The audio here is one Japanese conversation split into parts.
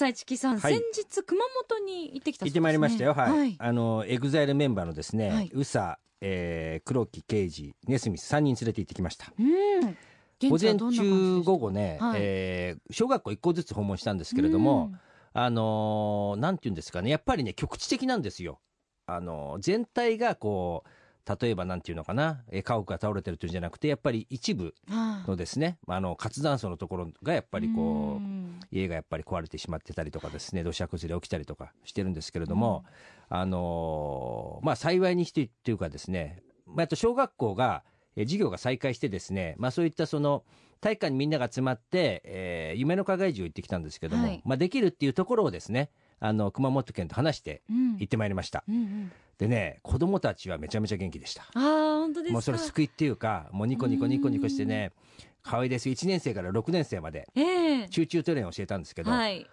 さあ、一木さん、はい。先日、熊本に行ってきたそうですね。行ってまいりましたよ。はい、はい。あの EXILE メンバーのですね、はい。 ÜSA、えー、黒木啓司ネスミス3人連れて行ってきました。うん。午前現地はどんな感じで中した？午後ね、はい。えー小学校1校ずつ訪問したんですけれども、あのーなんていうんですかねやっぱりね局地的なんですよ。あのー全体がこう例えばなんていうのかなえー家屋が倒れてるというんじゃなくてやっぱり一部うんはあのですねあの活断層のところがやっぱりこううん家がやっぱり壊れてしまってたりとかですね土砂崩れ起きたりとかしてるんですけれども、あのーまあ幸いにしてっていうかですね、まあ、あと小学校がえー授業が再開してですね、まあ、そういったその体育館にみんなが集まって、えー夢の課外授業を行ってきたんですけども、はい。まあ、できるっていうところをですねあの熊本県と話してうん。行ってまいりました、うんうん。でね子供たちはめちゃめちゃ元気でした。ああ、本当ですか。もうそれ救いっていうかもうニコニコニコニコしてね可愛いです。1年生から6年生まで。ええ。 Choo Choo TRAIN 教えたんですけど、はい。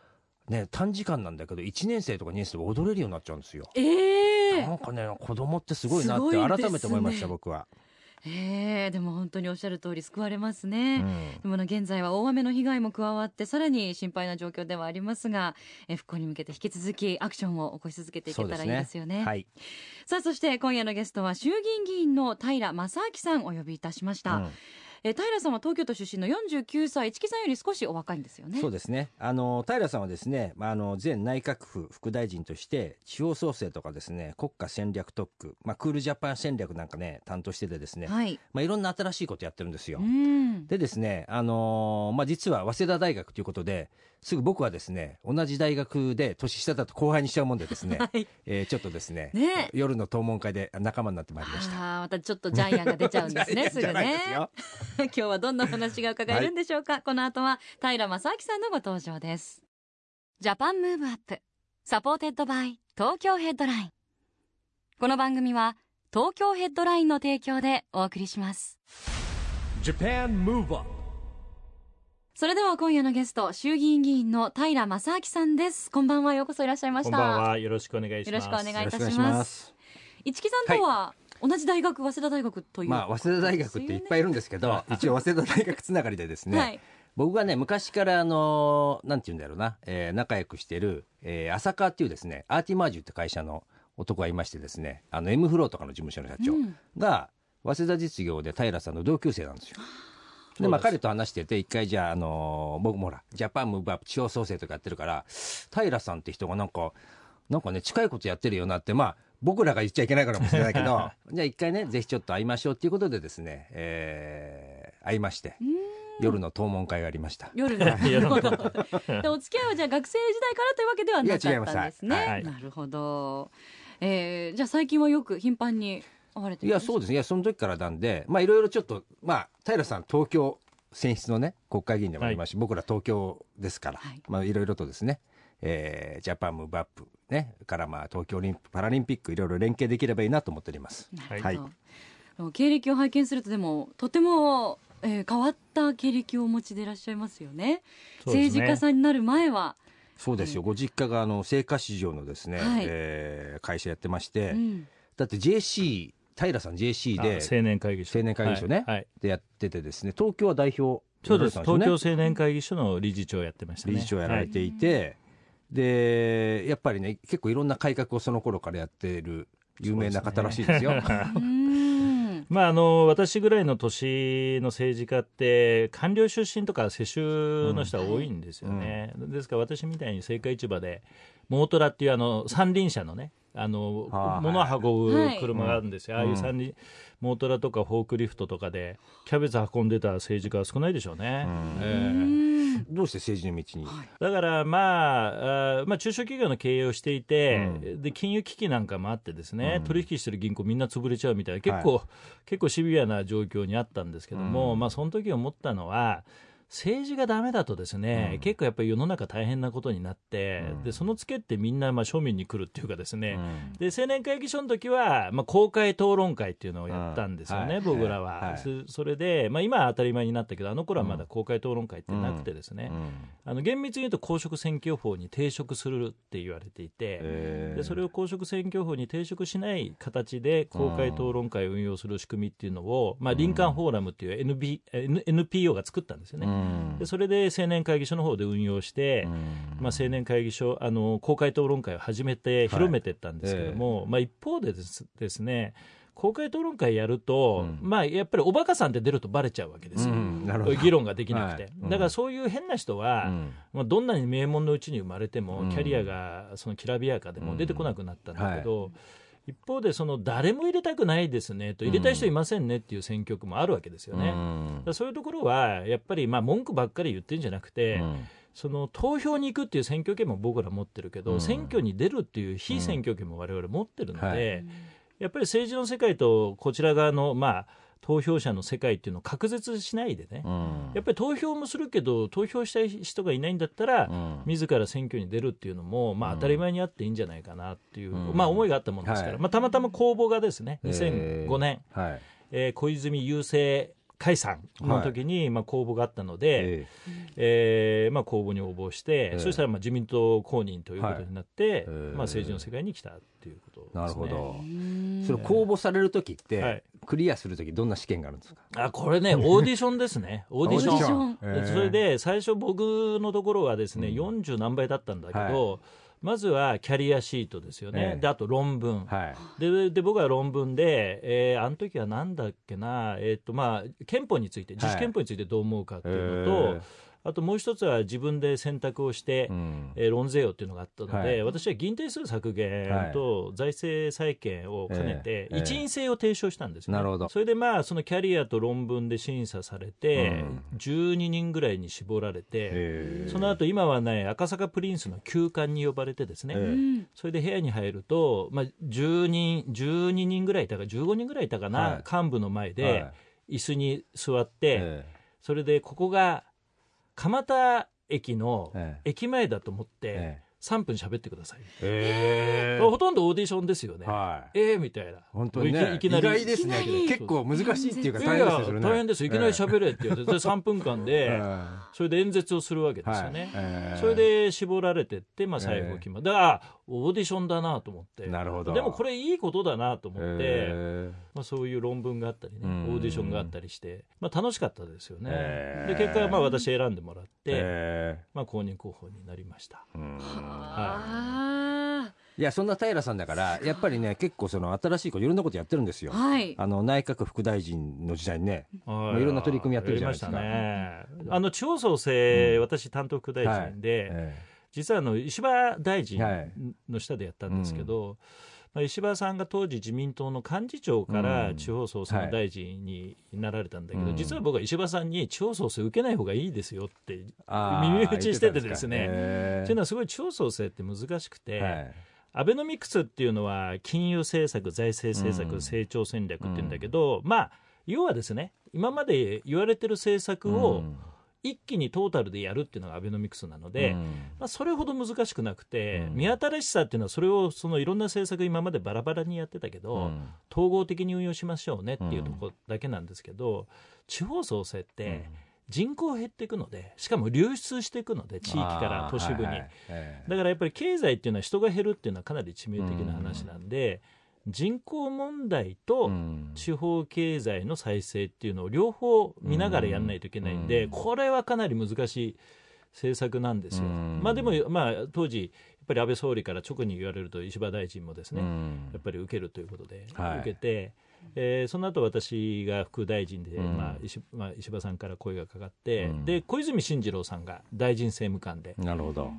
ね、短時間なんだけど1年生とか2年生で踊れるようになっちゃうんですよ。ええ。なんかね子供ってすごいなって改めて思いました、僕は。ええでも本当におっしゃる通り救われますうね。ん。でもな現在は大雨の被害も加わってさらに心配な状況ではありますがえ復興に向けて引き続きアクションを起こし続けていけたらいいですよね。はい、さあそして今夜のゲストは衆議院議員の平正明さんお呼びいたしました、うんえ平さんは東京都出身の49歳市木さんより少しお若いんですよね。そうですね。あの平さんはですね、まあ、あの前内閣府副大臣として地方創生とかですね国家戦略特区、まあ、クールジャパン戦略なんかね担当しててですね、はい。まあ、いろんな新しいことやってるんですよ。うん。でですね、あのーまあ、実は早稲田大学ということですぐ僕はですね同じ大学で年下だと後輩にしちゃうもんでですね、はい。えーちょっとですねね。夜の討論会で仲間になってまいりました。またちょっとジャイアンが出ちゃうんですね すぐね 今日はどんなお話が伺えるんでしょうか、この後は平将明さんのご登場です。 Japan Move Up supported by 東京ヘッドライン。この番組は東京ヘッドラインの提供でお送りします。Japan Move Up それでは今夜のゲスト衆議院議員の平将明さんです。こんばんは。ようこそいらっしゃいました。こんばんは。よろしくお願いします。よろしくお願いいたしまますす。市木さんとは同じ大学、早稲田大学という。まあ、早稲田大学っていっぱいいるんですけど、一応早稲田大学つながりでですね、はい。僕がね、昔からあの、なんて言うんだろうな、えー仲良くしてる、えー浅川っていうですね、アーティマージュって会社の男がいましてですね、あの、M フローとかの事務所の社長うん。が、早稲田実業で平さんの同級生なんですよ。で、まあ、彼と話してて、一回じゃあ、あのー僕もほら、ジャパンムーブアップ地方創生とかやってるから、平さんって人がなんか、なんかね、近いことやってるよなって、まあ、僕らが言っちゃいけないからかもしれないけど、じゃあ一回ね、ぜひちょっと会いましょうっていうことでですね、えー会いまして、夜の討論会がありました。夜の。お付き合いはじゃあ学生時代からというわけではなかったんですね。はい。なるほど。えー、じゃあ最近はよく頻繁に会われていや、そううですね。いや、その時からなんで、まあ、いろいろちょっと、まあ、平さん、東京選出のね、国会議員でもありますし、僕ら東京ですから、はい。まあ、いろいろとですね、えージャパンムーブアップ、ね、からまあ、東京オリンピック・パラリンピック、いろいろ連携できればいいなと思っております。はいほど。経歴を拝見するとでもとても、えー変わった経歴をお持ちでいらっしゃいますよね。そうですね政治家さんになる前は、そうですよ。ご実家が、あの、青果市場のですね、はいえー会社やってまして、うん、だって JC、平さん JC で、あ青年会議所。青年会議所ねはい。はいでやっててですね、東京は代表、そうです。ね東京青年会議所の理事長をやってましたね。理事長やられはいていて、でやっぱりね結構いろんな改革をその頃からやってる有名な方らしいですよ。うん。まあ、あの私ぐらいの年の政治家って官僚出身とか世襲の人が多いんですよね、ですから私みたいに青果市場でモートラっていうあの三輪車のねあのはあ物を運はいぶ車があるんですよ、ああいう三輪モートラとかフォークリフトとかでキャベツ運んでた政治家は少ないでしょうね。うん。ええ。うんどうして政治の道に、だから、まあ、まあ中小企業の経営をしていて、うで金融危機なんかもあってですね、うん。取引してる銀行みんな潰れちゃうみたいな結構、結構シビアな状況にあったんですけども、うん。まあその時思ったのは政治がダメだとですね、うん。結構やっぱり世の中大変なことになって、うん。でそのツケってみんなまあ庶民に来るっていうかですね、うん。で青年会議所の時は、まあ、公開討論会っていうのをやったんですよね、うんはい。僕らは、はい。そそれで、まあ、今は当たり前になったけどあの頃はまだ公開討論会ってなくてですね、あの厳密に言うと公職選挙法に抵触するって言われていて、えー。でそれを公職選挙法に抵触しない形で公開討論会を運用する仕組みっていうのを、まあ、リンカーンフォーラムっていう NB N NPO が作ったんですよね。うん。でそれで青年会議所の方で運用して、うん。まあ、青年会議所あの公開討論会を始めて広めていったんですけども、まあ、一方でですですね公開討論会やると、うん。まあ、やっぱりおバカさんって出るとバレちゃうわけですよ、うん。議論ができなくて、はい。うん。だからそういう変な人は、うん。まあ、どんなに名門のうちに生まれても、うん。キャリアがそのきらびやかでも出てこなくなったんだけど、一方でその誰も入れたくないですねと入れたい人いませんねっていう選挙区もあるわけですよね。だからそういうところはやっぱりまあ文句ばっかり言ってるんじゃなくて、うん。その投票に行くっていう選挙権も僕ら持ってるけど、うん。選挙に出るっていう非選挙権も我々持ってるので、うん。はい。やっぱり政治の世界とこちら側の、まあ、投票者の世界っていうのを隔絶しないでね、うん。やっぱり投票もするけど投票したい人がいないんだったら、うん。自ら選挙に出るっていうのも、まあ、うん。当たり前にあっていいんじゃないかなっていう、うん。まあ、思いがあったものですから、はい。まあ、たまたま公募がですねえー。2005年、はい。えー小泉郵政解散の時に、まあ、公募があったので、ええ。ーまあ、公募に応募して、ええ。そしたらまあ自民党公認ということになって、ええまあ、政治の世界に来たっていうことです、ね、なるほど。うん。それ公募される時っはい。てクリアする時どんな試験があるんですか？あこれねオーディションですね。オーディション。それで最初僕のところはですね、うん。40何倍だったんだけど、まずはキャリアシートですよね、ええ。であと論文、はい。でで僕は論文で、えーあの時はなんだっけな、えーとまあ、憲法について自主憲法についてどう思うかっていうのと、えあともう一つは自分で選択をして、ーうん。えー論ぜよっていうのがあったので、はい。私は議員定数削減と財政再建を兼ねて、ええ一員制を提唱したんですよ、ね。なるほど。それでまあそのキャリアと論文で審査されて、うん。12人ぐらいに絞られて、え。ーその後今はね赤坂プリンスの休館に呼ばれてですね、それで部屋に入ると、まあ、10人12人ぐらいいたか15人ぐらいいたかな、はい。幹部の前はでい。椅子に座って、え。それでここが蒲田駅のえ駅前だと思って、え3分喋ってください、え。ほとんどオーディションですよね、はい。えー、みたいな。本当にね。いきなり意外ですね。いきなり。結構難しいっていうか大変ですね。大変ですいきなり喋れって言って、で3分間で、えそれで演説をするわけえですよね、はい。ええ。それで絞られてって、まあ、最後決まる、だからあオーディションだなと思って。なるほど。でもこれいいことだなと思って、えまあ、そういう論文があったりね、うん。オーディションがあったりして、まあ、楽しかったですよね、へー。で結果はまあ私選んでもらって、えまあ、公認候補になりました。えうん。あ。いやそんな平さんだからやっぱりね結構その新しいこといろんなことやってるんですよ。ーはい。あの内閣副大臣の時代にねはい。いろんな取り組みやってるじゃないですか。やりましたね。あの地方創生、うん。私担当副大臣で、え実はあの石破大臣はい。の下でやったんですけど、まあ、石破さんが当時自民党の幹事長からうん。地方創生の大臣になられたんだけど、うん。実は僕は石破さんに地方創生受けない方がいいですよって、耳打ちしててですね。言ってたんか。っていうのはすごい地方創生って難しくて、はい。アベノミクスっていうのは金融政策、財政政策、うん。成長戦略っていうんだけど、まあ、要はですね、今まで言われてる政策をうん一気にトータルでやるっていうのがアベノミクスなので、うん。まあ、それほど難しくなくて、うん。見新しさっていうのはそれをそのいろんな政策今までバラバラにやってたけど、うん。統合的に運用しましょうねっていうところだけなんですけど、地方創生って人口減っていくのでしかも流出していくので地域から都市部に、はい。はいええだからやっぱり経済っていうのは人が減るっていうのはかなり致命的な話なんで、人口問題とうん。地方経済の再生っていうのを両方見ながらやんないといけないんで、うん。これはかなり難しい政策なんですよ。うん。まあでも、まあ、当時やっぱり安倍総理から直に言われると石破大臣もですね、うんやっぱり受けるということで、はい受けて、えーその後私が副大臣で、うん。まあ石まあ、石破さんから声がかかって、うん。で小泉進次郎さんが大臣政務官で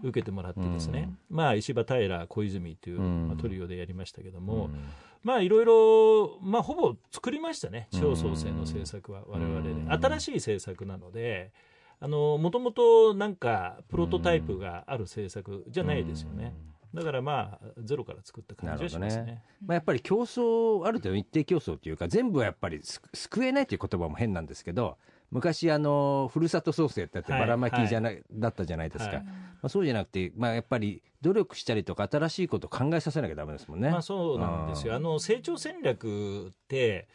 受けてもらってですね、まあ、石破平小泉という、うん。まあ、トリオでやりましたけども、うん。まあいろいろ、まあ、ほぼ作りましたね地方創生の政策は我々で、うん。新しい政策なのでもともとなんかプロトタイプがある政策じゃないですよね、だからまあゼロから作った感じはしますねなるほどねまあ、やっぱり競争ある程度一定競争というか全部はやっぱりす救えないという言葉も変なんですけど、昔あのふるさと創生ってやってはいばらまきじゃな、だったじゃないですか、はいまあ、そうじゃなくて、まあ、やっぱり努力したりとか新しいことを考えさせなきゃダメですもんね。まあそうなんですよ。あの成長戦略って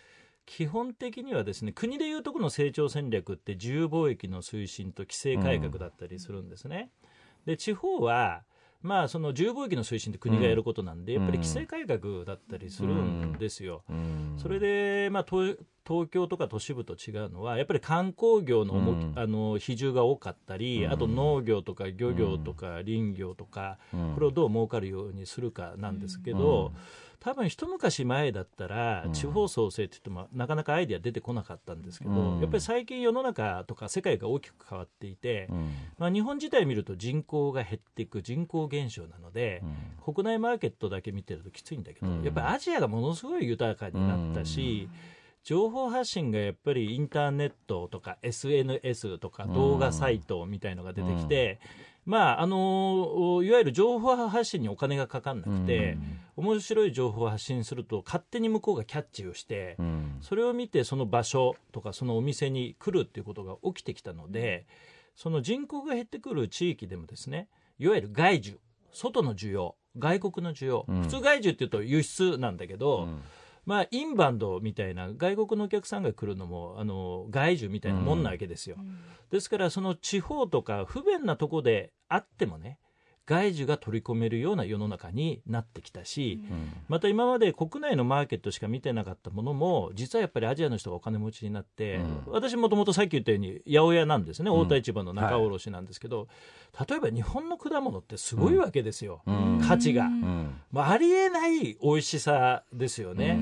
基本的にはですね国でいうとこの成長戦略って自由貿易の推進と規制改革だったりするんですね。で地方はまあその自由貿易の推進って国がやることなんで、やっぱり規制改革だったりするんですよ。うん。それで、まあ、東東京とか都市部と違うのはやっぱり観光業のあの比重が多かったり、うん。あと農業とか漁業とか林業とか、うん。これをどう儲かるようにするかなんですけど、多分一昔前だったら、うん。地方創生って言ってもなかなかアイデア出てこなかったんですけど、うん。やっぱり最近世の中とか世界が大きく変わっていて、うん。まあ、日本自体見ると人口が減っていく人口減少なので、国内マーケットだけ見てるときついんだけど、うん。やっぱりアジアがものすごい豊かになったし、情報発信がやっぱりインターネットとか SNS とか動画サイトみたいのが出てきて、まああのいわゆる情報発信にお金がかかんなくて、面白い情報を発信すると勝手に向こうがキャッチをして、うん。それを見てその場所とかそのお店に来るっていうことが起きてきたのでその人口が減ってくる地域でもですねいわゆる外需外の需要外国の需要、うん。普通外需っていうと輸出なんだけど、うんまあインバウンドみたいな外国のお客さんが来るのもあの外需みたいなもんなわけですよ、ですからその地方とか不便なとこであってもね外需が取り込めるような世の中になってきたし、うん。また今まで国内のマーケットしか見てなかったものも実はやっぱりアジアの人がお金持ちになって、うん。私もともとさっき言ったように八百屋なんですね、ん。大田市場の仲卸なんですけど、例えば日本の果物ってすごいわけですよ、うん。価値が、うん。まあ、ありえない美味しさですよね。う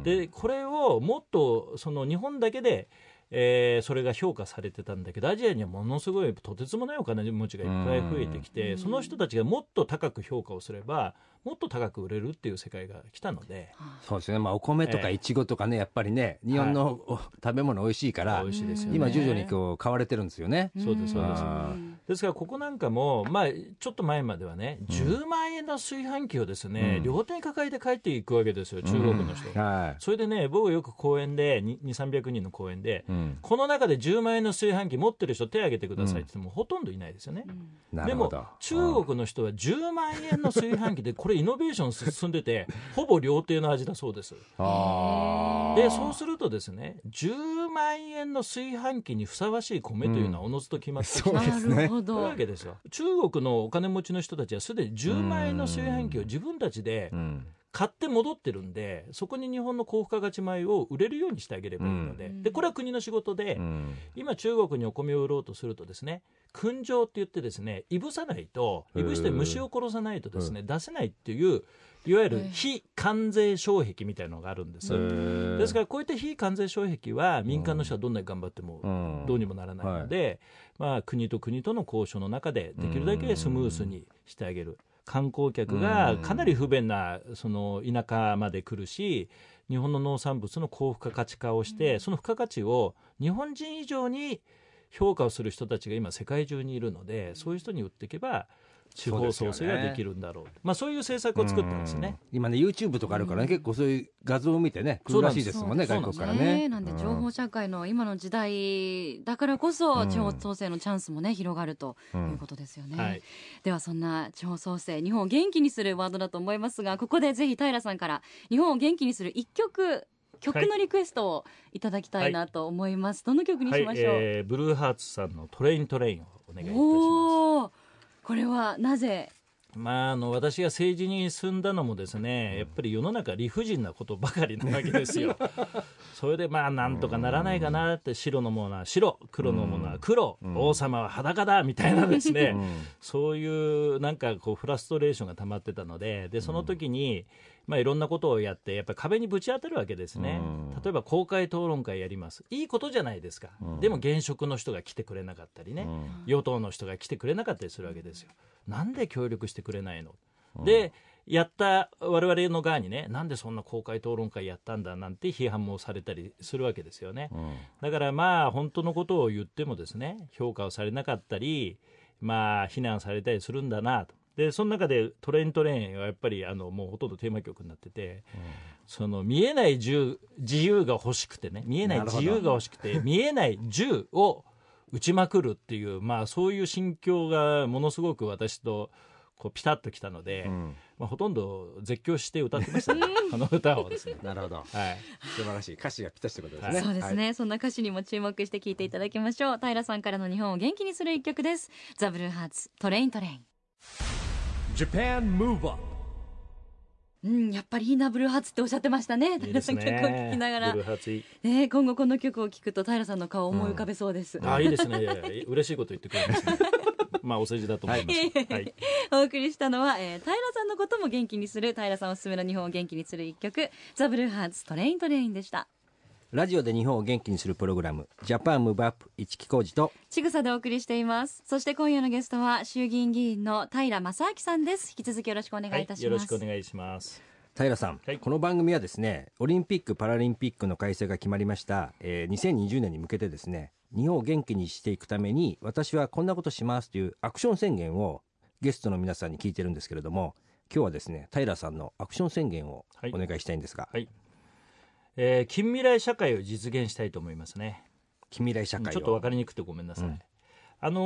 ん。でこれをもっとその日本だけで、えーそれが評価されてたんだけどアジアにはものすごいとてつもないお金持ちがいっぱい増えてきて、その人たちがもっと高く評価をすればもっと高く売れるっていう世界が来たのでそうですね、まあ、お米とかええいちごとかね、やっぱりね、日本のお食べ物美味しいから、美味しいですよね。今、徐々にこう買われてるんですよね。そうですそうですあですからここなんかも、まあ、ちょっと前まではね、10万円の炊飯器をですね、うん両手に抱えて帰っていくわけですよ、中国の人。はそれでね、僕よく公園で、2、300人の公園で、い。うんこの中で10万円の炊飯器持ってる人手挙げてくださいって言っても、ほとんどいないですよね。でもなるほど。中国の人は10万円の炊飯器でこれ イノベーション進んでて ほぼ料亭の味だそうです。でそうするとですね10万円の炊飯器にふさわしい米というのはおのずと決まってきて、そうですね。なるほというどわけですよ。中国のお金持ちの人たちはすでに10万円の炊飯器を自分たちでうん買って戻ってるんでそこに日本の高付加価値米を売れるようにしてあげればいいので,、うん。でこれは国の仕事で、うん。今中国にお米を売ろうとするとですね燻蒸って言ってですねいぶさないといぶして虫を殺さないとですね、出せないっていういわゆる非関税障壁みたいなのがあるんです、ですからこういった非関税障壁は民間の人はどんなに頑張ってもうん。どうにもならないので、まあ、国と国との交渉の中でできるだけスムースにしてあげる。観光客がかなり不便なその田舎まで来るし日本の農産物の高付加価値化をして、その付加価値を日本人以上に評価をする人たちが今世界中にいるのでそういう人に売っていけば地方創生ができるんだろうまあ、そういう政策を作ったんですね。今ね YouTube とかあるからね、結構そういう画像を見てね来るらしいですもんね外国からね。なんで情報社会の今の時代だからこそうん。地方創生のチャンスもね広がるとういうんことですよね、はい。ではそんな地方創生日本を元気にするワードだと思いますがここでぜひ平さんから日本を元気にする一曲曲のリクエストをいただきたいなと思います、どの曲にはいしましょう、えーブルーハーツさんの「トレイントレイン」をお願いいたします。これはなぜ？まあ、あの私が政治に進んだのもですねやっぱり世の中理不尽なことばかりなわけですよ。それでまあなんとかならないかなって白のものは白黒のものは黒、王様は裸だみたいなですね、そういうなんかこうフラストレーションが溜まってたのででその時に、まあ、いろんなことをやってやっぱり壁にぶち当たるわけですね、例えば公開討論会やります。いいことじゃないですか、でも現職の人が来てくれなかったりね、与党の人が来てくれなかったりするわけですよ。なんで協力してくれないの、でやった我々の側にねなんでそんな公開討論会やったんだなんて批判もされたりするわけですよね、だからまあ本当のことを言ってもですね評価をされなかったりまあ非難されたりするんだなとでその中で「トレイントレイン」はやっぱりあのもうほとんどテーマ曲になってて、その見えない銃自由が欲しくてね見えない自由が欲しくて見えない銃を撃ちまくるっていうまあそういう心境がものすごく私とこうピタッときたので、うん。まあ、ほとんど絶叫して歌ってましたねこの歌をですね。なるほど。はい。素晴らしい歌詞がぴったしってことですね、ねそうですね、そんな歌詞にも注目して聞い。ていただきましょう平さんからの日本を元気にする一曲ですザ・ブルーハーツトレイントレインうん、やっぱりいいなブルーハーツっておっしゃってましたね。平さん曲を聴きながら。ね、今後この曲を聴くと平さんの顔を思い浮かべそうです、あいいですね。いやいや嬉しいこと言ってくれますね。まあお世辞だと思います、はい。お送りしたのは、えー、平さんのことも元気にする平さんおすすめの日本を元気にする一曲ザ・ブルーハーツトレイントレインでしたラジオで日本を元気にするプログラムジャパンムーブアップ一木工事とちぐさでお送りしています。そして今夜のゲストは衆議院議員の平正明さんです。引き続きよろしくお願いいたします、よろしくお願いします。平さん、はい。この番組はですねオリンピック・パラリンピックの開催が決まりました、えー2020年に向けてですね日本を元気にしていくために私はこんなことしますというアクション宣言をゲストの皆さんに聞いてるんですけれども今日はですね平さんのアクション宣言をはい。お願いしたいんですが、はい、えー近未来社会を実現したいと思いますね。近未来社会を。ちょっと分かりにくくてごめんなさい、うん。あの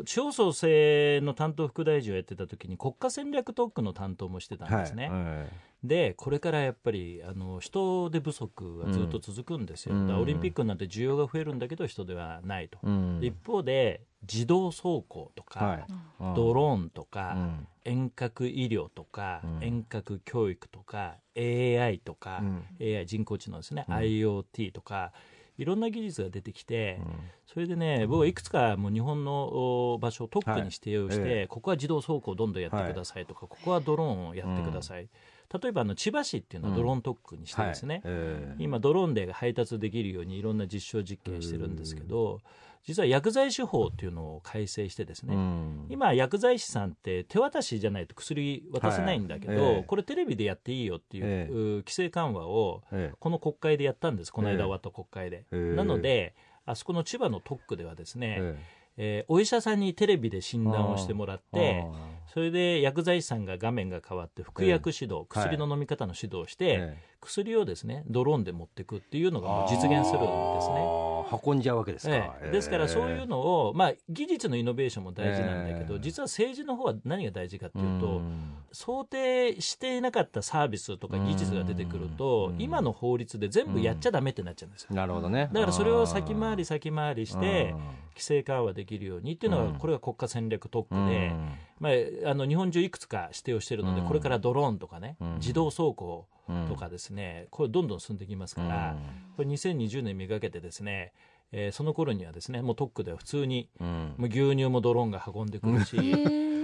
ー地方創生の担当副大臣をやってた時に国家戦略特区の担当もしてたんですね、はいでこれからやっぱりあの人手不足がずっと続くんですよ、うん。オリンピックになって需要が増えるんだけど人ではないと、うん。で一方で自動走行とか、はい。うん。ドローンとか、うん。遠隔医療とか、うん。遠隔教育とか AI とか、うん。AI 人工知能ですね、うん。IoT とかいろんな技術が出てきて、うん。それでね僕はいくつかもう日本のお場所を特区に指定をして、ここは自動走行をどんどんやってくださいとか、ここはドローンをやってください、例えばあの千葉市っていうのはドローン特区にしてですね、はい。えー今ドローンで配達できるようにいろんな実証実験してるんですけど実は薬剤師法っていうのを改正してですね、うん。今薬剤師さんって手渡しじゃないと薬渡せないんだけど、はい。ええ。これテレビでやっていいよっていう、ええ。う規制緩和をえこの国会でやったんです。このええ。間終わった国会で、ええ。なのであそこの千葉の特区ではですね、ええ。ーお医者さんにテレビで診断をしてもらっーてあそれで薬剤師さんが画面が変わって服薬指導、はい薬の飲み方の指導をして、薬をですねドローンで持ってくっていうのがもう実現するんですね。運んじゃうわけですか、ええ。ですからそういうのを、まあ、技術のイノベーションも大事なんだけど、ええ実は政治の方は何が大事かっていうと、ん。想定していなかったサービスとか技術が出てくると、うん。今の法律で全部やっちゃダメってなっちゃうんですよ。なるほどね。だからそれを先回り先回りしてうん。規制緩和できるようにっていうのうん。がこれが国家戦略特区うん。で、まあ、あの日本中いくつか指定をしてるのでうん。これからドローンとかねうん。自動走行とかですねこれどんどん進んできますからこれ2020年めがけてですねえーその頃にはですねもう特区では普通にうん。もう牛乳もドローンが運んでくるし、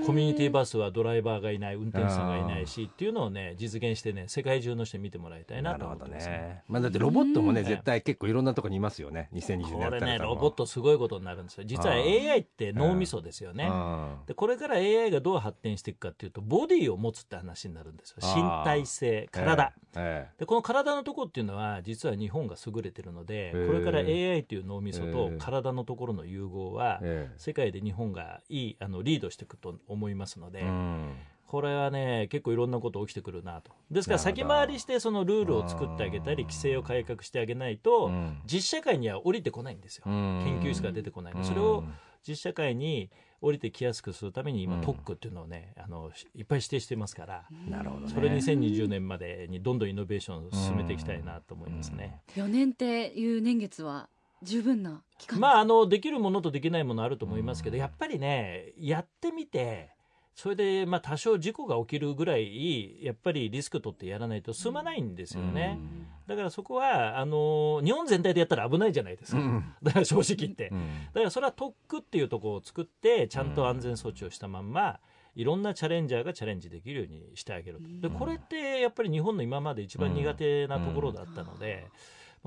コミュニティバスはドライバーがいない運転手さんがいないしっていうのをね実現してね世界中の人に見てもらいたいなと思ってます。ね。ね。まあだってロボットもね、うん絶対結構いろんなとこにいますよね。2020年やこれねロボットすごいことになるんですよ。実は AI って脳みそですよね。うん。でこれから AI がどう発展していくかっていうとボディを持つって話になるんですよ。身体性体、ええ。でこの体のところっていうのは実は日本が優れてるのでこれから AI という脳みそと体のところの融合はええ。世界で日本がいいあのリードしていくと思いますので、うん。これはね結構いろんなこと起きてくるなと。ですから先回りしてそのルールを作ってあげたり規制を改革してあげないと、うん。実社会には降りてこないんですよ、うん。研究室が出てこない、うん。それを実社会に降りてきやすくするために今、うん。特区っていうのをねあのいっぱい指定してますから、なるほどね。それ2020年までにどんどんイノベーションを進めていきたいなと思いますね。4年っていう年月は十分な期間まあ、あのできるものとできないものあると思いますけど、やっぱりねやってみてそれでまあ多少事故が起きるぐらいやっぱりリスク取ってやらないと進まないんですよね、だからそこはあの日本全体でやったら危ないじゃないですか、うん。だから正直言って、うん。だからそれは特区っていうところを作ってちゃんと安全装置をしたまんま、いろんなチャレンジャーがチャレンジできるようにしてあげると。でこれってやっぱり日本の今まで一番苦手なところだったので、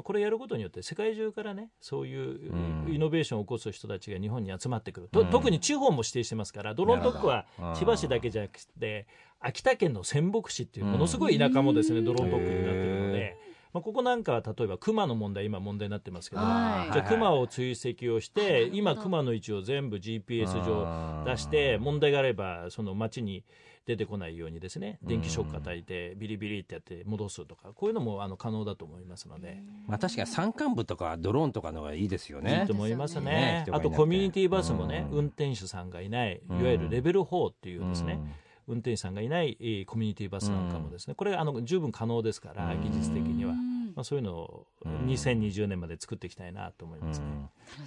これやることによって世界中からねそういううん。イノベーションを起こす人たちが日本に集まってくる、とうん。特に地方も指定してますからドローン特区は千葉市だけじゃなくて秋田県の仙北市っていうものすごい田舎もですねドローン特区になってるので。まあ、ここなんかは例えば熊の問題今問題になってますけど、はい。じゃあ熊を追跡をして、今熊の位置を全部 GPS 上出して問題があればその町に出てこないようにですね電気ショック与えてビリビリってやって戻すとかこういうのもあの可能だと思いますので。まあ確かに山間部とかドローンとかの方がいいですよいねいと。思いますねね。あとコミュニティバスもね、うん運転手さんがいない、いうんわゆるレベル4っていうですね、運転手さんがいないえーコミュニティバスなんかもですね、これあの十分可能ですから、うん技術的には。うんまあそういうのをうん。2020年まで作っていきたいなと思いますね。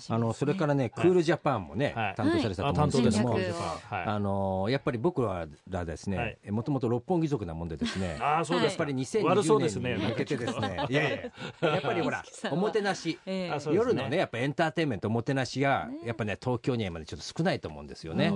あのそれからね、クールジャパンもね、はい。担当されてたあと思うんです。けども、はい。あのやっぱり僕らですはねい、もともと六本木族なもんでですね、ああそうですか。やっぱり悪そう2020ですね年に向けてですね、いやいや、やっぱりほらおもてなし、夜のね、やっぱエンターテインメント、おもてなしが、やっぱね、東京には今ね、ちょっと少ないと思うんですよね。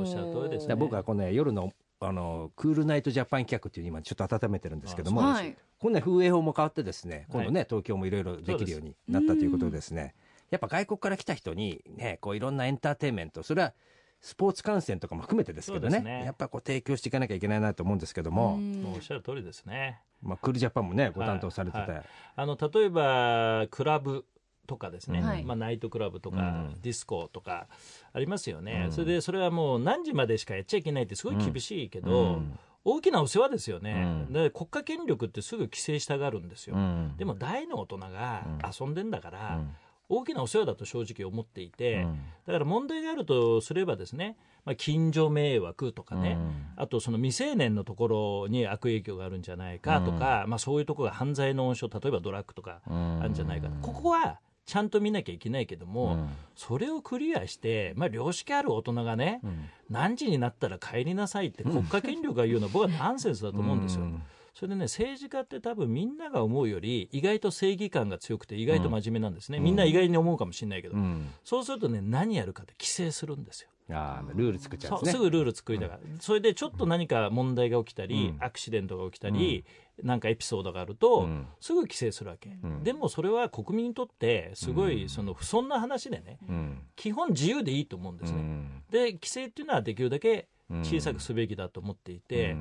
僕はこのね、夜のあのクールナイトジャパン企画っていうのを今ちょっと温めてるんですけども、あはい。このね風営法も変わってですね今度ね、東京もいろいろできるようになったということでです。ねやっぱ外国から来た人にねこういろんなエンターテインメントそれはスポーツ観戦とかも含めてですけどねね。やっぱこう提供していかなきゃいけないなと思うんですけども、おっしゃる通りですね。まあ、クールジャパンもねご担当されてて、はい。はあの例えばクラブとかですね、はい。まあ、ナイトクラブとか、うん。ディスコとかありますよね、うん。それでそれはもう何時までしかやっちゃいけないってすごい厳しいけど、うん。大きなお世話ですよね、うん。で国家権力ってすぐ規制したがるんですよ、うん。でも大の大人が遊んでんだから、うん。大きなお世話だと正直思っていて、うん。だから問題があるとすればですね、まあ、近所迷惑とかね、あとその未成年のところに悪影響があるんじゃないかとか、まあ、そういうところが犯罪の温床例えばドラッグとかうん。あるんじゃないか、ここはちゃんと見なきゃいけないけども、うん。それをクリアして、まあ、良識ある大人がね、うん。何時になったら帰りなさいって国家権力が言うのは僕はナンセンスだと思うんですよ。うんそれでね政治家って多分みんなが思うより意外と正義感が強くて意外と真面目なんですね、みんな意外に思うかもしれないけど、うん。そうするとね何やるかって規制するんですよ。あールール作っちゃうんですね。すぐルール作りながら、それでちょっと何か問題が起きたり、うん。アクシデントが起きたり、なんかエピソードがあると、うん。すぐ規制するわけ、ん。でもそれは国民にとってすごいその不遜な話でねうん。基本自由でいいと思うんですね、うん。で規制っていうのはできるだけ小さくすべきだと思っていて、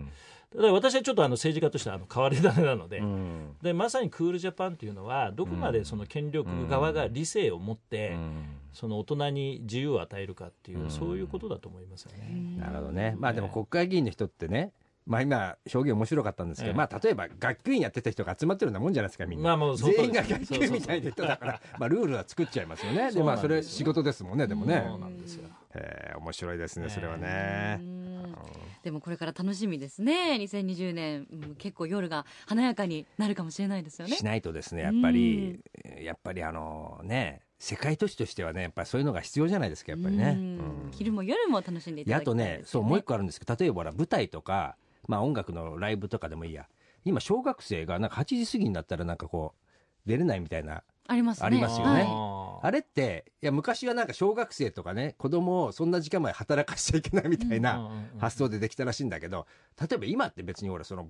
うんだ私はちょっとあの政治家としてはあの変わり種なので,、うんでまさにクールジャパンっていうのはどこまでその権力側が理性を持って、うんその大人に自由を与えるかっていう、そういうことだと思いますよね。なるほどね。まあでも国会議員の人ってね、まあ今表現面白かったんですけど、ええまあ例えば学級委員やってた人が集まってるようなもんじゃないですか、みんな。まあ全員が学級みたいな人だから、まあルールは作っちゃいますよね。で、まあそれ仕事ですもんね、でもね。そうなんですよ。ええ面白いですね、それはうね。んでもこれから楽しみですね2020年、うん結構夜が華やかになるかもしれないですよねしないとですね、やっぱり、やっぱりあのね、世界都市としてはね、やっぱりそういうのが必要じゃないですか、やっぱりね。昼も夜も楽しんでいたであとだきたいですよね、そう、もう一個あるんですけど、例えば舞台とか、まあ音楽のライブとかでもいいや。今、小学生がなんか8時過ぎになったらなんかこう、出れないみたいな。ありますね。ありますよね。はあれって、いや、昔はなんか小学生とかね、子供をそんな時間まで働かしちゃいけないみたいな発想でできたらしいんだけど、例えば今って別にほら、その、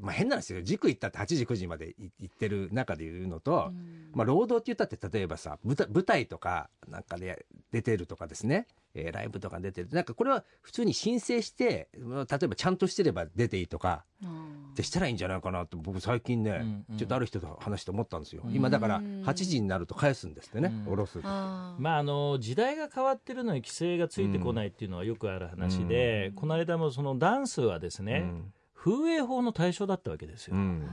まあ変なんですよ。塾行ったって8時9時までい行ってる中で言うのと、うん。まあ労働って言ったって例えばさ、舞台とかなんかで出てるとかですね、えーライブとか出てる。なんかこれは普通に申請して、まあ例えばちゃんとしてれば出ていいとか、うんってしたらいいんじゃないかなと僕最近ね、うんうん。ちょっとある人と話して思ったんですよ。うん。今だからうん。8時になると返すんですってね、うん。下ろす。まあ、あの時代が変わってるのに規制がついてこないっていうのはよくある話で、この間もそのダンスはですね、風営法の対象だったわけですよ、うん。はい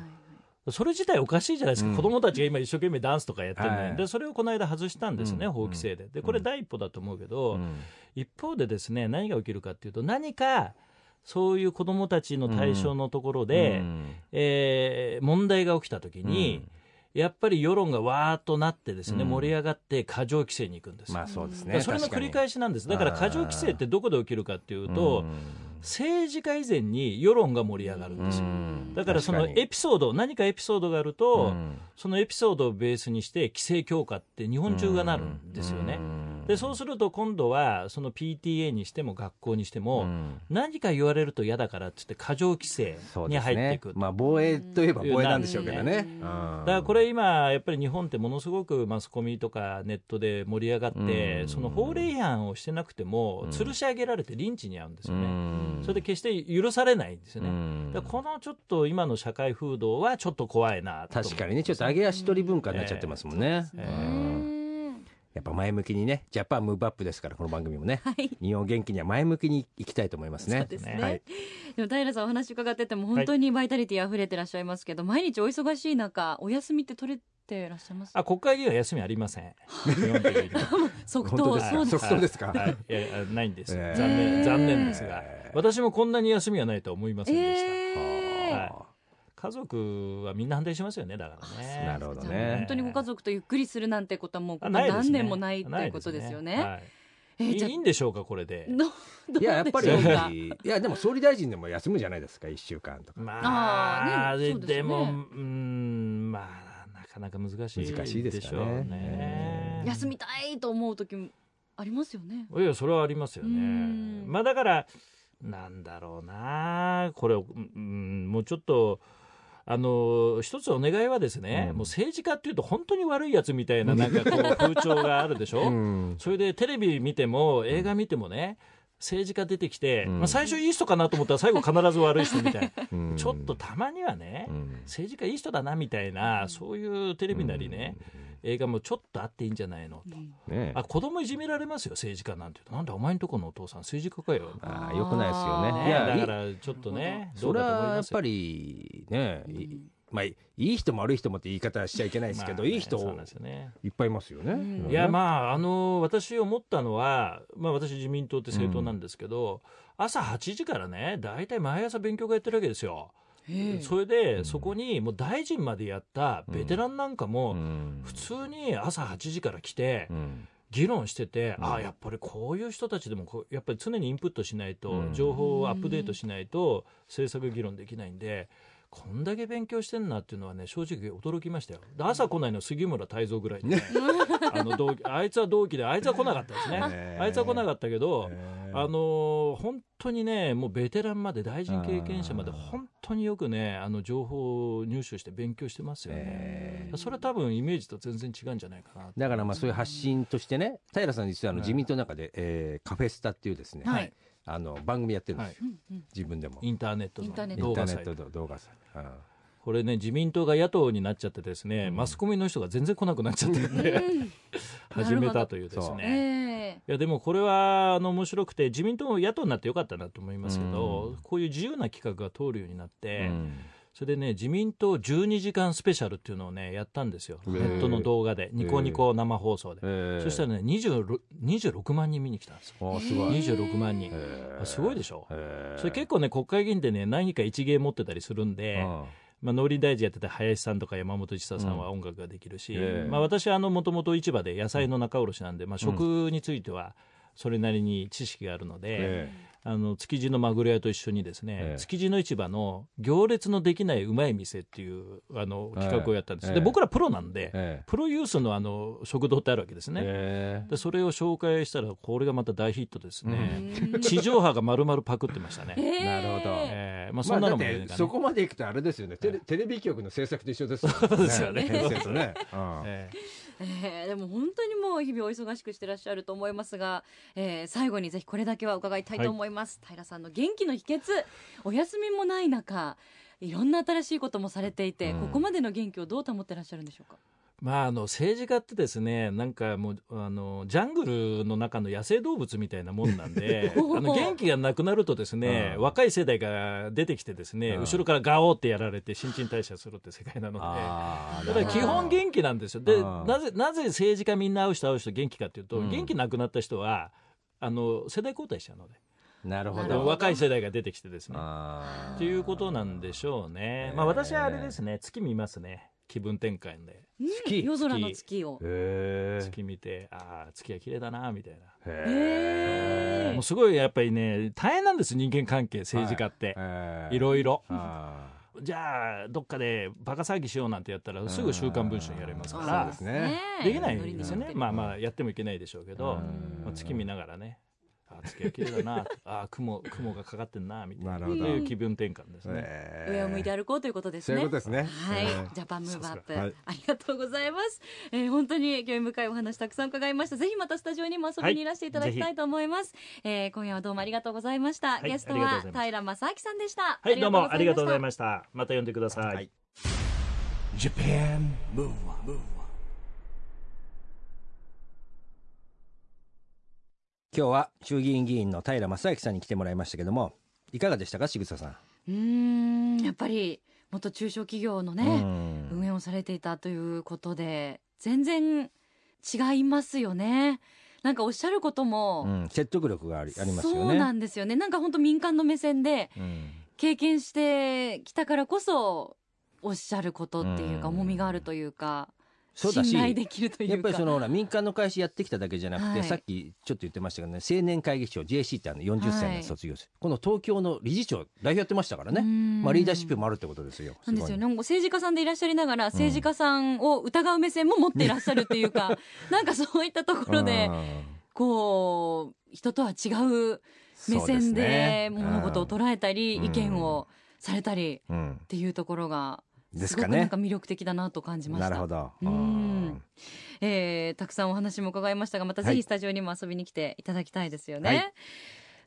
それ自体おかしいじゃないですか、うん。子供たちが今一生懸命ダンスとかやってるのに、はい。でそれをこの間外したんですね、うん。法規制で。でこれ第一歩だと思うけど、うん。一方でですね何が起きるかっていうと何かそういう子供たちの対象のところで、うん。えー問題が起きた時に、やっぱり世論がわーっとなってですね、うん。盛り上がって過剰規制に行くんですよ、まあそうですね。それの繰り返しなんです。だから過剰規制ってどこで起きるかっていうと、政治家以前に世論が盛り上がるんですよ、だからそのエピソード何かエピソードがあると、そのエピソードをベースにして規制強化って日本中がなるんですよね、でそうすると今度はその PTA にしても学校にしても、何か言われると嫌だからって言って過剰規制に入っていく、ね、まあ、防衛といえば防衛なんでしょうけどね。だからこれ今やっぱり日本ってものすごくマスコミとかネットで盛り上がって、その法令違反をしてなくても吊るし上げられてリンチに遭うんですよね。それで決して許されないんですよね。このちょっと今の社会風土はちょっと怖いな確かにね。ちょっと上げ足取り文化になっちゃってますもんね。えーやっぱ前向きにね、ジャパンムーブアップですから、この番組もね、はい、日本元気には前向きにいきたいと思いますね。そうですね。はい、でも平さんお話伺ってても本当にバイタリティ溢れてらっしゃいますけど、はい、毎日お忙しい中、お休みって取れてらっしゃいます？あ、国会議員は休みありません。即答、そうです即答ですか？はい、いやないんです、残念残念ですが、私もこんなに休みはないと思いませんでした。えー、はい家族はみんな反対しますよねだからね。なるほどね。本当にご家族とゆっくりするなんてことはもう何年もないっていうことですよね。はいえー、いいんでしょうかこれで。いややっぱりいやでも総理大臣でも休むじゃないですか一週間とか。まあ、ね、ででもうんまあなかなか難しい難しいでしょうね。ね休みたいと思う時もありますよね。いやそれはありますよね。まあだからなんだろうなこれうんもうちょっと。あの一つお願いはですね、うん、もう政治家っていうと本当に悪いやつみたいななんかこう風潮があるでしょ、うん、それでテレビ見ても映画見てもね、政治家出てきて、うん、まあ、最初いい人かなと思ったら最後必ず悪い人みたいな、うん、ちょっとたまにはね、うん、政治家いい人だなみたいなそういうテレビなりね、映画もちょっとあっていいんじゃないのと、ね、あ子供いじめられますよ政治家なんてなんでお前んとこのお父さん政治家かよあよくないですよね。いやだからちょっとねそれはやっぱりね、まあ、いい人も悪い人もって言い方しちゃいけないですけど、いい人いっぱいいますよね。うん、いやまああの私思ったのは、まあ、私自民党って政党なんですけど、うん、朝8時からね大体毎朝勉強会やってるわけですよ。それで、そこにもう大臣までやったベテランなんかも、普通に朝8時から来て、議論してて、ああやっぱりこういう人たちでもやっぱり常にインプットしないと、情報をアップデートしないと政策議論できないんで。こんだけ勉強してんなっていうのはね正直驚きましたよ。朝来ないの杉村太蔵ぐらいで、ね、あの同あいつは同期であいつは来なかったですね。あいつは来なかったけどあの本当にねもうベテランまで大臣経験者まで本当によくねあの情報を入手して勉強してますよね。それは多分イメージと全然違うんじゃないかなだからまあそういう発信としてね平さん実はあの自民党の中で、えー、カフェスタっていうですね、はい。あの番組やってるんですよ、はい、自分でも。インターネットの動画サイト。動画サイト、これね自民党が野党になっちゃってですね、うん、マスコミの人が全然来なくなっちゃってるん。で 始めたというですね、いやでもこれはあの面白くて自民党も野党になってよかったなと思いますけど、うん、こういう自由な企画が通るようになって、うん。それでね自民党12時間スペシャルっていうのをねやったんですよ。ネットの動画で。ニコニコ生放送で。そしたらね 26, 26万人見に来たんですよ。すごい。26万人。すごいでしょ。それ結構ね国会議員でね何か一芸持ってたりするんでまあ、農林大臣やってた林さんとか山本千佐さんは音楽ができるし、うん、まあ、私はもともと市場で野菜の仲卸なんで、まあ、食についてはそれなりに知識があるので、あの築地のマグロ屋と一緒にですね、ええ、築地の市場の行列のできないうまい店っていうあの企画をやったんです、え、で僕らプロなんで、プロユースのあの食堂ってあるわけですね、でそれを紹介したらこれがまた大ヒットですね、地上波がまるまるパクってましたね、なるほど、えーまあ、そんなのも、ね、そこまでいくとあれですよね。テレテレビ局の制作と一緒ですよね。そうですよね。ね、ええー、でも本当にもう日々お忙しくしてらっしゃると思いますが、えー、最後にぜひこれだけは伺いたいと思います、はい、平さんの元気の秘訣。お休みもない中いろんな新しいこともされていて、うん、ここまでの元気をどう保ってらっしゃるんでしょうか？まあ、あの政治家ってですねなんかもうあのジャングルの中の野生動物みたいなもんなんで あの元気がなくなるとですね、うん、若い世代が出てきてですね、うん、後ろからガオってやられて新陳代謝するって世界なのでだから基本元気なんですよ。でなぜなぜ政治家みんな会う人会う人元気かというと、うん、元気なくなった人はあの世代交代しちゃうので。なるほど。若い世代が出てきてですね。ということなんでしょうね、まあ、私はあれですね月見ますね気分転換で。月夜空の月を。月。見てああ月が綺麗だなみたいな。もうすごいやっぱりね大変なんです人間関係政治家って、いろいろ。じゃあどっかでバカ騒ぎしようなんてやったらすぐ「週刊文春」やれますから。ですね。できないですよね。まあまあやってもいけないでしょうけど、月見ながらねあ月が綺麗だなあ雲雲がかかってんなみたいなないう気分転換ですね、えー上を向いて歩こうということですそうねいうことですねはい、えージャパンムーブアップ、はいありがとうございます、えー、本当に興味深いお話たくさん伺いましたぜひまたスタジオにも遊びにいらしていただきたいと思います、えー今夜はどうもありがとうございました、はいゲストありがとうございました平正明さんでしたはいどうもありがとうございましたまた呼んでください、はい Japan Move Up, 今日は衆議院議員の平正明さんに来てもらいましたけどもいかがでしたか渋沢さん、たうーんやっぱり元中小企業のね、うん。運営をされていたということで全然違いますよね。なんかおっしゃることも、うん、説得力がありありますよね。そうなんですよね。なんか本当民間の目線でうん。経験してきたからこそおっしゃることっていうかうん重みがあるというかそうだし信頼できるというか。やっぱりそのほら民間の会社やってきただけじゃなくて、はい。さっきちょっと言ってましたけどね青年会議所 JC ってあの40歳の卒業生、この東京の理事長代表やってましたからね、ねまあ、リーダーシップもあるってことですよなんですよね。政治家さんでいらっしゃりながら政治家さんを疑う目線も持っていらっしゃるっていうか なんかそういったところでうんこう人とは違う目線でね。物事を捉えたりうん。意見をされたりうん。っていうところがですかね。すごくなんか魅力的だなと感じました。なるほど。うん。えーたくさんお話も伺いましたがまたぜはい。ひスタジオにも遊びに来ていただきたいですよね。はい。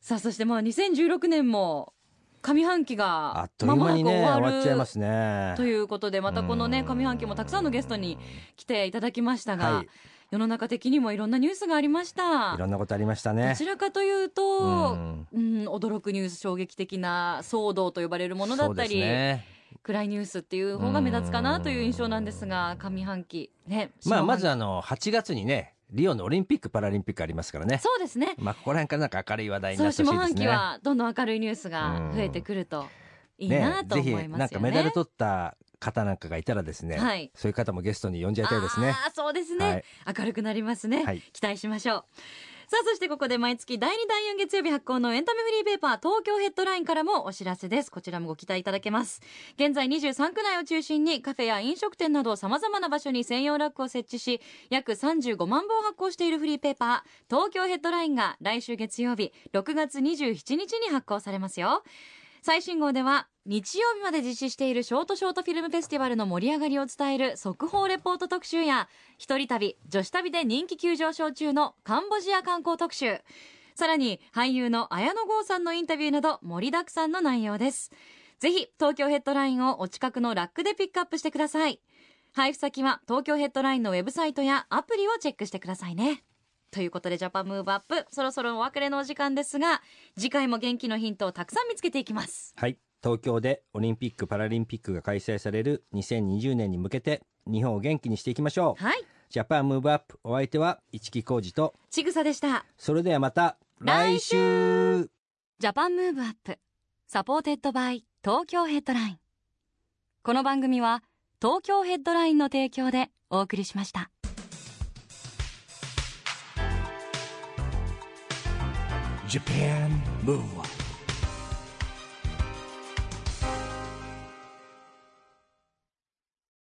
さあそしてまあ2016年も上半期があっという間にね間もなく終わっちゃいますね。ということでまたこのねうん。上半期もたくさんのゲストに来ていただきましたが、はい。世の中的にもいろんなニュースがありました。いろんなことありましたどねちらかというと、うん。うん、驚くニュース衝撃的な騒動と呼ばれるものだったり、そうですね暗いニュースっていう方が目立つかなという印象なんですが上半期。ねまあま下半期。ずあの8月にねリオのオリンピック・パラリンピックありますからね。そうですね。まあここら辺からなんか明るい話題になってほし下半期いですねはどんどん明るいニュースが増えてくるといいなと思いますよね。ぜひなんかメダル取った方なんかがいたらですね、はい。そういう方もゲストに呼んじゃいたいですね。ああそうですね、はい。明るくなりますね、はい。期待しましょうさあそしてここで毎月第2第4月曜日発行のエンタメフリーペーパー東京ヘッドラインからもお知らせです。こちらもご期待いただけます。現在23区内を中心にカフェや飲食店など様々な場所に専用ラックを設置し約35万部を発行しているフリーペーパー東京ヘッドラインが来週月曜日6月27日に発行されますよ。最新号では日曜日まで実施しているショートショートフィルムフェスティバルの盛り上がりを伝える速報レポート特集や一人旅女子旅で人気急上昇中のカンボジア観光特集。さらに俳優の綾野剛さんのインタビューなど盛りだくさんの内容ですぜひ東京ヘッドラインをお近くのラックでピックアップしてください。配布先は東京ヘッドラインのウェブサイトやアプリをチェックしてくださいね。ということでジャパンムーブアップそろそろお別れのお時間ですが次回も元気のヒントをたくさん見つけていきます。はい。東京でオリンピック・パラリンピックが開催される2020年に向けて日本を元気にしていきましょう。はい。 Japan Move Up お相手は一木広治とちぐさでした。それではまた来週。 Japan Move Up supported by 東京ヘッドライン。この番組は東京ヘッドラインの提供でお送りしました Japan Move Up